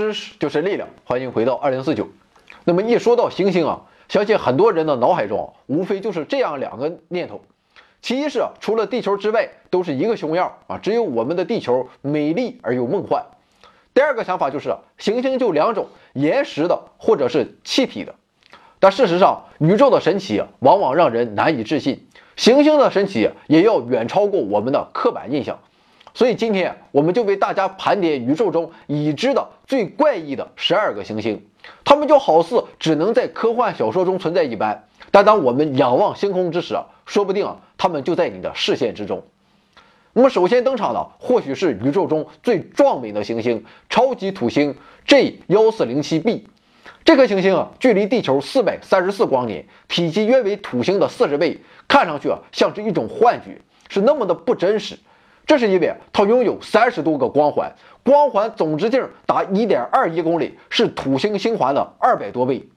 知识就是力量，欢迎回到二零四九。那么一说到行星啊，相信很多人的脑海中无非就是这样两个念头：其一是除了地球之外都是一个熊样啊，只有我们的地球美丽而又梦幻；第二个想法就是行星就两种，岩石的或者是气体的。但事实上，宇宙的神奇往往让人难以置信，行星的神奇也要远超过我们的刻板印象。所以今天我们就为大家盘点宇宙中已知的最怪异的十二个行星，它们就好似只能在科幻小说中存在一般。但当我们仰望星空之时啊，说不定啊，它们就在你的视线之中。那么首先登场的或许是宇宙中最壮美的行星——超级土星 J 幺四零七 b。这颗行星啊，距离地球四百三十四光年，体积约为土星的四十倍，看上去啊像是一种幻觉，是那么的不真实。这是因为它拥有三十多个光环，光环总直径达一点二一公里，是土星星环的二百多倍。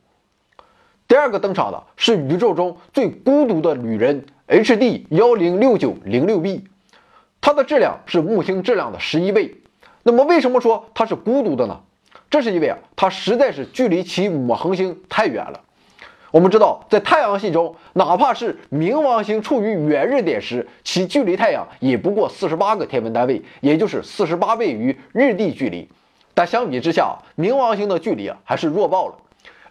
第二个登场的是宇宙中最孤独的旅人 HD 幺零六九零六 b，它的质量是木星质量的十一倍。那么为什么说它是孤独的呢？这是因为啊，它实在是距离其母恒星太远了。我们知道，在太阳系中，哪怕是冥王星处于远日点时，其距离太阳也不过四十八个天文单位，也就是四十八倍于日地距离。但相比之下，冥王星的距离啊还是弱爆了。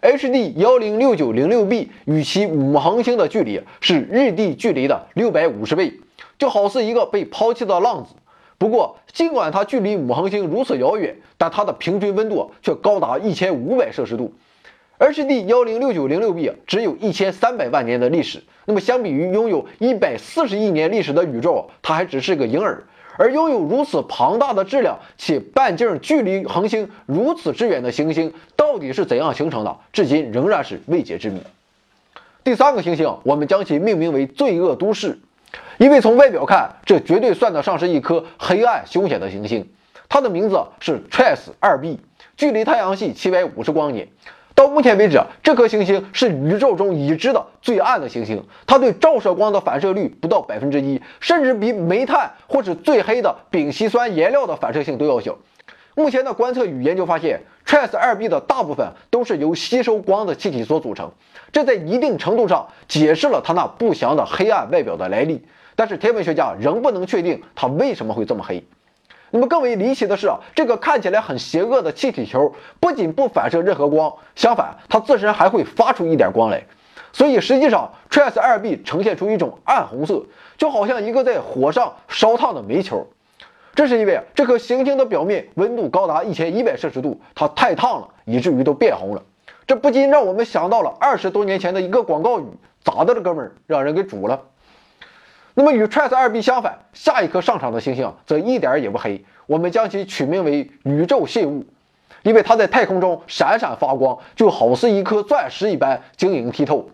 HD 幺零六九零六 b 与其母恒星的距离是日地距离的六百五十倍，就好似一个被抛弃的浪子。不过，尽管它距离母恒星如此遥远，但它的平均温度却高达一千五百摄氏度。HD 幺零六九零六 b 只有一千三百万年的历史，那么相比于拥有一百四十亿年历史的宇宙，它还只是个婴儿。而拥有如此庞大的质量且半径距离恒星如此之远的行星，到底是怎样形成的，至今仍然是未解之谜。第三个行星，我们将其命名为“罪恶都市”，因为从外表看，这绝对算得上是一颗黑暗凶险的行星。它的名字是 TRAPPIST 二 b，距离太阳系七百五十光年。到目前为止，这颗行星是宇宙中已知的最暗的行星，它对照射光的反射率不到百分之一，甚至比煤炭或是最黑的丙烯酸颜料的反射性都要小。目前的观测与研究发现，TRAPPIST 二 b 的大部分都是由吸收光的气体所组成，这在一定程度上解释了它那不祥的黑暗外表的来历。但是天文学家仍不能确定它为什么会这么黑。那么更为离奇的是啊，这个看起来很邪恶的气体球不仅不反射任何光，相反，它自身还会发出一点光来。所以实际上，TRAPPIST 二 b 呈现出一种暗红色，就好像一个在火上烧烫的煤球。这是因为这颗行星的表面温度高达一千一百摄氏度，它太烫了，以至于都变红了。这不禁让我们想到了二十多年前的一个广告语：“咋的了，哥们儿？让人给煮了。”那么与 Tras 二 b 相反，下一颗上场的星星则一点也不黑，我们将其取名为宇宙信物，因为它在太空中闪闪发光，就好似一颗钻石一般晶莹剔透。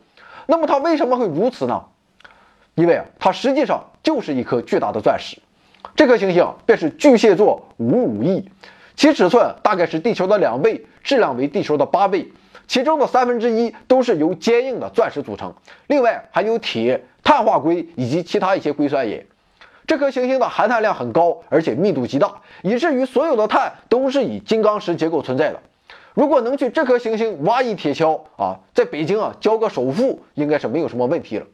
那么它为什么会如此呢？因为啊，它实际上就是一颗巨大的钻石。这颗星星便是巨蟹座五五 e，其尺寸大概是地球的两倍，质量为地球的八倍，其中的三分之一都是由坚硬的钻石组成，另外还有铁。碳化硅以及其他一些硅酸盐，这颗行星的含碳量很高，而且密度极大，以至于所有的碳都是以金刚石结构存在的。如果能去这颗行星挖一铁锹啊，在北京啊交个首付，应该是没有什么问题了。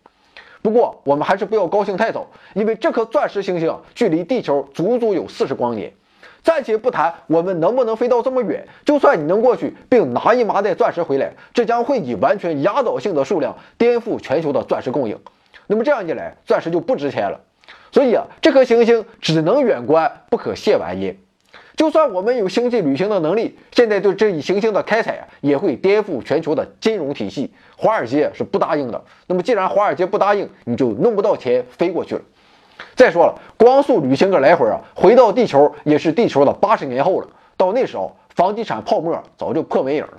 不过我们还是不要高兴太早，因为这颗钻石行星啊距离地球足足有四十光年。暂且不谈我们能不能飞到这么远，就算你能过去并拿一麻袋钻石回来，这将会以完全压倒性的数量颠覆全球的钻石供应。那么这样一来，钻石就不值钱了。所以啊，这颗行星只能远观，不可亵玩焉。就算我们有星际旅行的能力，现在对这一行星的开采也会颠覆全球的金融体系。华尔街是不答应的。那么既然华尔街不答应，你就弄不到钱飞过去了。再说了，光速旅行个来回啊，回到地球也是地球的八十年后了。到那时候，房地产泡沫早就破没影了。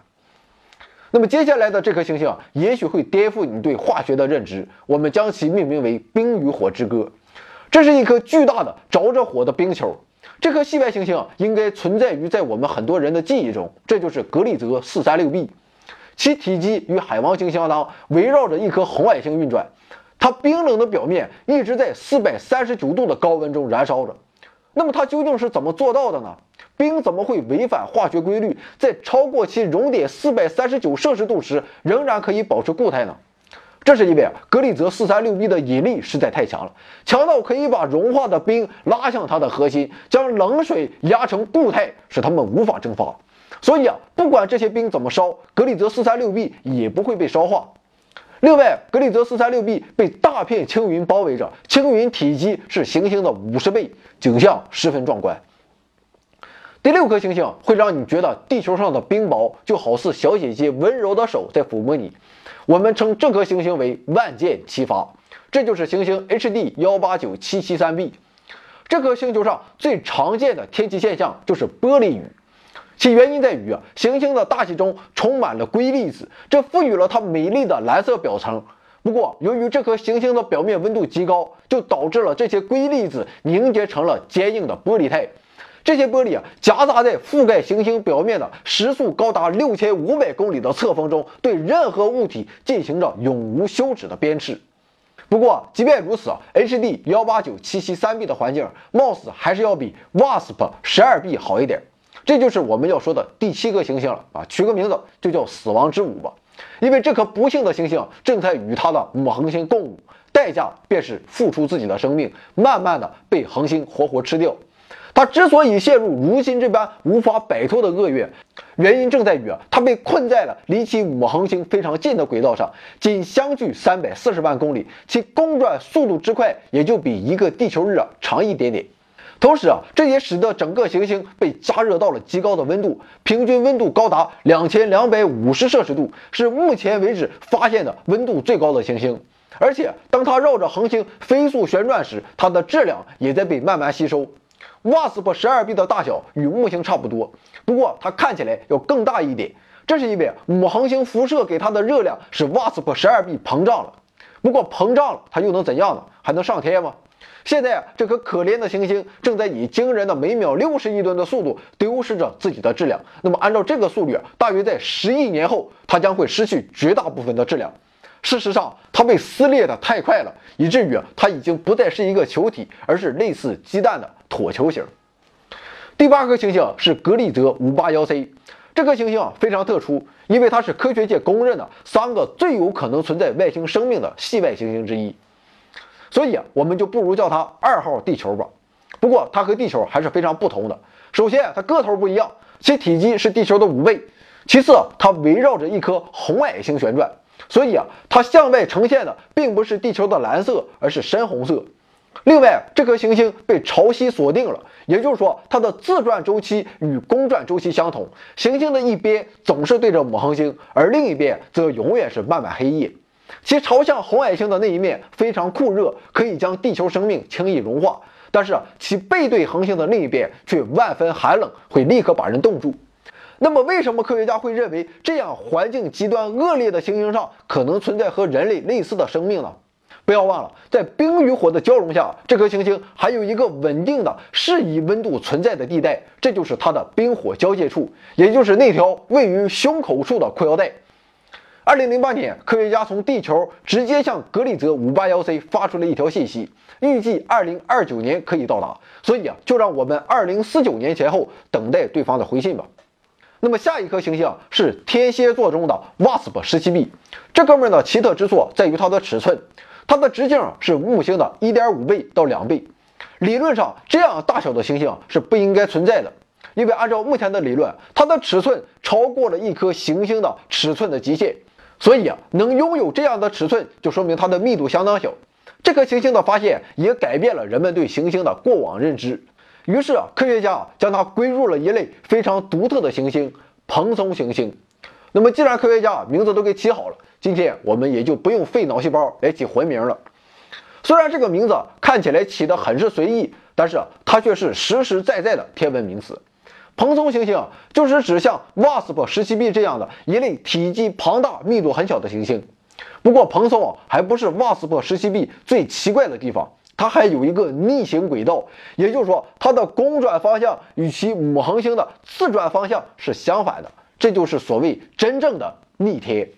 那么接下来的这颗行星也许会颠覆你对化学的认知，我们将其命名为“冰与火之歌”。这是一颗巨大的着着火的冰球。这颗系外行星应该存在于在我们很多人的记忆中，这就是格里泽四三六 b，其体积与海王星相当，围绕着一颗红矮星运转。它冰冷的表面一直在四百三十九度的高温中燃烧着。那么它究竟是怎么做到的呢？冰怎么会违反化学规律，在超过其熔点四百三十九摄氏度时，仍然可以保持固态呢？这是因为啊格里泽四三六 b 的引力实在太强了，强到可以把融化的冰拉向它的核心，将冷水压成固态，使它们无法蒸发。所以啊，不管这些冰怎么烧，格里泽四三六 b 也不会被烧化。另外，格里泽四三六 b 被大片青云包围着，青云体积是行星的五十倍，景象十分壮观。第六颗星星会让你觉得地球上的冰雹就好似小姐姐温柔的手在抚摸你，我们称这颗星星为万箭齐发，这就是行星 HD 幺八九七七三 b。这颗星球上最常见的天气现象就是玻璃雨。其原因在于啊，行星的大气中充满了硅粒子，这赋予了它美丽的蓝色表层。不过，由于这颗行星的表面温度极高，就导致了这些硅粒子凝结成了坚硬的玻璃态。这些玻璃啊，夹杂在覆盖行星表面的时速高达六千五百公里的侧风中，对任何物体进行着永无休止的鞭笞。不过，即便如此，HD 幺八九七七三 b 的环境貌似还是要比 WASP 十二 b 好一点。这就是我们要说的第七颗行星了啊，取个名字就叫死亡之舞吧，因为这颗不幸的行星正在与它的母恒星共舞，代价便是付出自己的生命，慢慢的被恒星活活吃掉。它之所以陷入如今这般无法摆脱的厄运，原因正在于，它被困在了离其母恒星非常近的轨道上，仅相距三百四十万公里，其公转速度之快也就比一个地球日啊长一点点。同时啊，这也使得整个行星被加热到了极高的温度，平均温度高达两千两百五十摄氏度，是目前为止发现的温度最高的行星。而且，当它绕着恒星飞速旋转时，它的质量也在被慢慢吸收。WASP 十二 b 的大小与木星差不多，不过它看起来要更大一点，这是因为母恒星辐射给它的热量使 WASP 十二 b 膨胀了。不过膨胀了，它又能怎样呢？还能上天吗？现在啊，这颗可怜的行星正在以惊人的每秒六十亿吨的速度丢失着自己的质量。那么，按照这个速率，大约在十亿年后，它将会失去绝大部分的质量。事实上，它被撕裂的太快了，以至于它已经不再是一个球体，而是类似鸡蛋的椭球形。第八颗行星是格里泽五八幺 c，这颗行星啊非常特殊，因为它是科学界公认的三个最有可能存在外星生命的系外行星之一。所以啊，我们就不如叫它二号地球吧。不过它和地球还是非常不同的。首先，它个头不一样，其体积是地球的五倍。其次，它围绕着一颗红矮星旋转，所以啊，它向外呈现的并不是地球的蓝色，而是深红色。另外，这颗行星被潮汐锁定了，也就是说，它的自转周期与公转周期相同。行星的一边总是对着母恒星，而另一边则永远是漫漫黑夜。其朝向红矮星的那一面非常酷热，可以将地球生命轻易融化；但是其背对恒星的另一边却万分寒冷，会立刻把人冻住。那么，为什么科学家会认为这样环境极端恶劣的行星上可能存在和人类类似的生命呢？不要忘了，在冰与火的交融下，这颗行星还有一个稳定的适宜温度存在的地带，这就是它的冰火交界处，也就是那条位于胸口处的裤腰带。二零零八年，科学家从地球直接向格里泽五八幺 c 发出了一条信息，预计二零二九年可以到达。所以啊，就让我们二零四九年前后等待对方的回信吧。那么下一颗行星是天蝎座中的 WASP 十七 b，这哥们儿的奇特之处在于它的尺寸，它的直径是木星的一点五倍到两倍。理论上，这样大小的行星是不应该存在的。因为按照目前的理论，它的尺寸超过了一颗行星的尺寸的极限。所以啊，能拥有这样的尺寸，就说明它的密度相当小。这颗行星的发现也改变了人们对行星的过往认知。于是啊，科学家将它归入了一类非常独特的行星——蓬松行星。那么，既然科学家名字都给起好了，今天我们也就不用费脑细胞来起魂名了。虽然这个名字看起来起得很是随意，但是它却是实实在在的天文名词。蓬松行星就是指像 WASP 十七 b 这样的一类体积庞大、密度很小的行星。不过，蓬松啊还不是 WASP 十七 b 最奇怪的地方，它还有一个逆行轨道，也就是说，它的公转方向与其母恒星的自转方向是相反的，这就是所谓真正的逆天。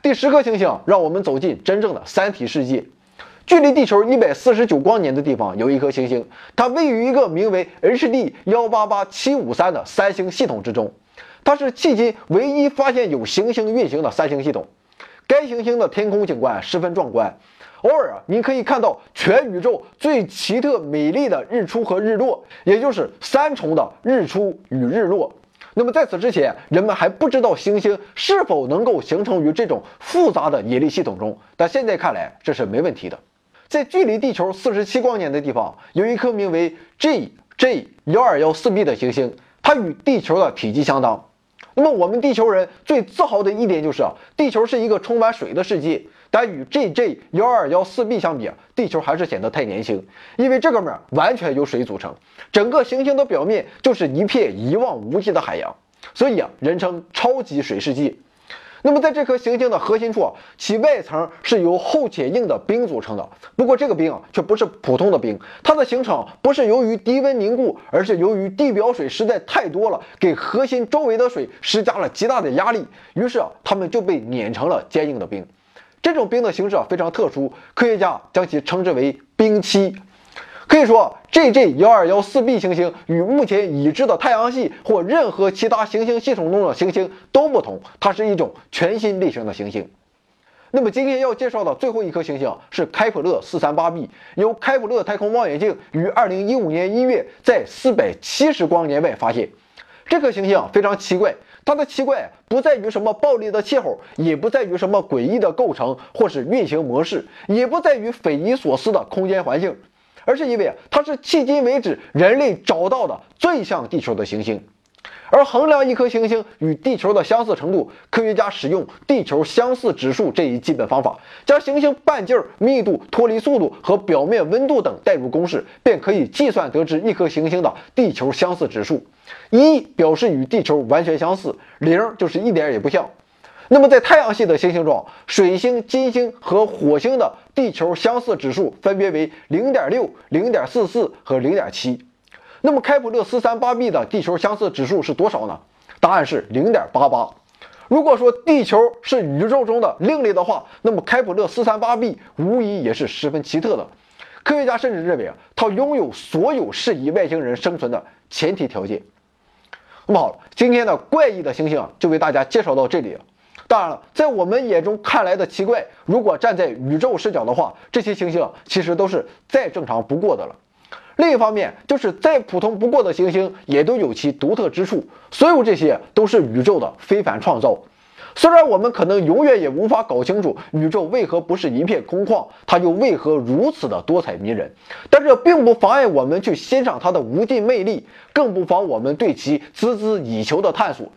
第十颗行星让我们走进真正的三体世界。距离地球一百四十九光年的地方有一颗行星，它位于一个名为 HD 幺八八七五三的三星系统之中，它是迄今唯一发现有行星运行的三星系统。该行星的天空景观十分壮观，偶尔啊，你可以看到全宇宙最奇特美丽的日出和日落，也就是三重的日出与日落。那么在此之前，人们还不知道行星是否能够形成于这种复杂的引力系统中，但现在看来这是没问题的。在距离地球四十七光年的地方，有一颗名为 GJ 幺二幺四 b 的行星，它与地球的体积相当。那么我们地球人最自豪的一点就是啊，地球是一个充满水的世界。但与 GJ 幺二幺四 b 相比啊，地球还是显得太年轻，因为这哥们儿完全由水组成，整个行星的表面就是一片一望无际的海洋，所以啊，人称超级水世界。那么在这颗行星的核心处，其外层是由厚且硬的冰组成的。不过这个冰啊，却不是普通的冰，它的形成不是由于低温凝固，而是由于地表水实在太多了，给核心周围的水施加了极大的压力，于是啊，它们就被碾成了坚硬的冰。这种冰的形式啊非常特殊，科学家将其称之为冰期。可以说，JJ 幺二幺四 b 行星与目前已知的太阳系或任何其他行星系统中的行星都不同，它是一种全新类型的行星。那么今天要介绍的最后一颗行星是开普勒四三八 b，由开普勒太空望远镜于二零一五年一月在四百七十光年外发现。这颗行星非常奇怪，它的奇怪不在于什么暴力的气候，也不在于什么诡异的构成或是运行模式，也不在于匪夷所思的空间环境。而是因为它是迄今为止人类找到的最像地球的行星，而衡量一颗行星与地球的相似程度，科学家使用地球相似指数这一基本方法，将行星半径、密度、脱离速度和表面温度等代入公式，便可以计算得知一颗行星的地球相似指数。一表示与地球完全相似，零就是一点也不像。那么在太阳系的行星中，水星、金星和火星的地球相似指数分别为零点六、零点四四和零点七。那么开普勒四三八 b 的地球相似指数是多少呢？答案是零点八八。如果说地球是宇宙中的另类的话，那么开普勒四三八 b 无疑也是十分奇特的。科学家甚至认为啊，它拥有所有适宜外星人生存的前提条件。那么好了，今天的怪异的行星啊，就为大家介绍到这里了。当然了，在我们眼中看来的奇怪，如果站在宇宙视角的话，这些行星其实都是再正常不过的了。另一方面，就是再普通不过的行星也都有其独特之处，所有这些都是宇宙的非凡创造。虽然我们可能永远也无法搞清楚宇宙为何不是一片空旷，它又为何如此的多彩迷人，但这并不妨碍我们去欣赏它的无尽魅力，更不妨我们对其孜孜以求的探索。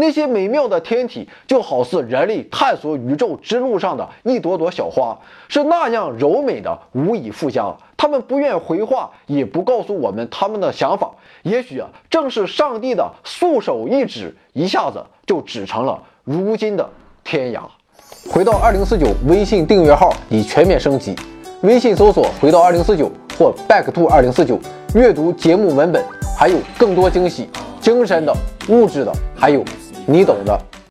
那些美妙的天体，就好似人类探索宇宙之路上的一朵朵小花，是那样柔美的，无以复加。他们不愿回话，也不告诉我们他们的想法。也许啊，正是上帝的素手一指，一下子就指成了如今的天涯。回到二零四九微信订阅号已全面升级，微信搜索“回到二零四九”或 “back to 二零四九”，阅读节目文本，还有更多惊喜，精神的、物质的，还有。你懂的。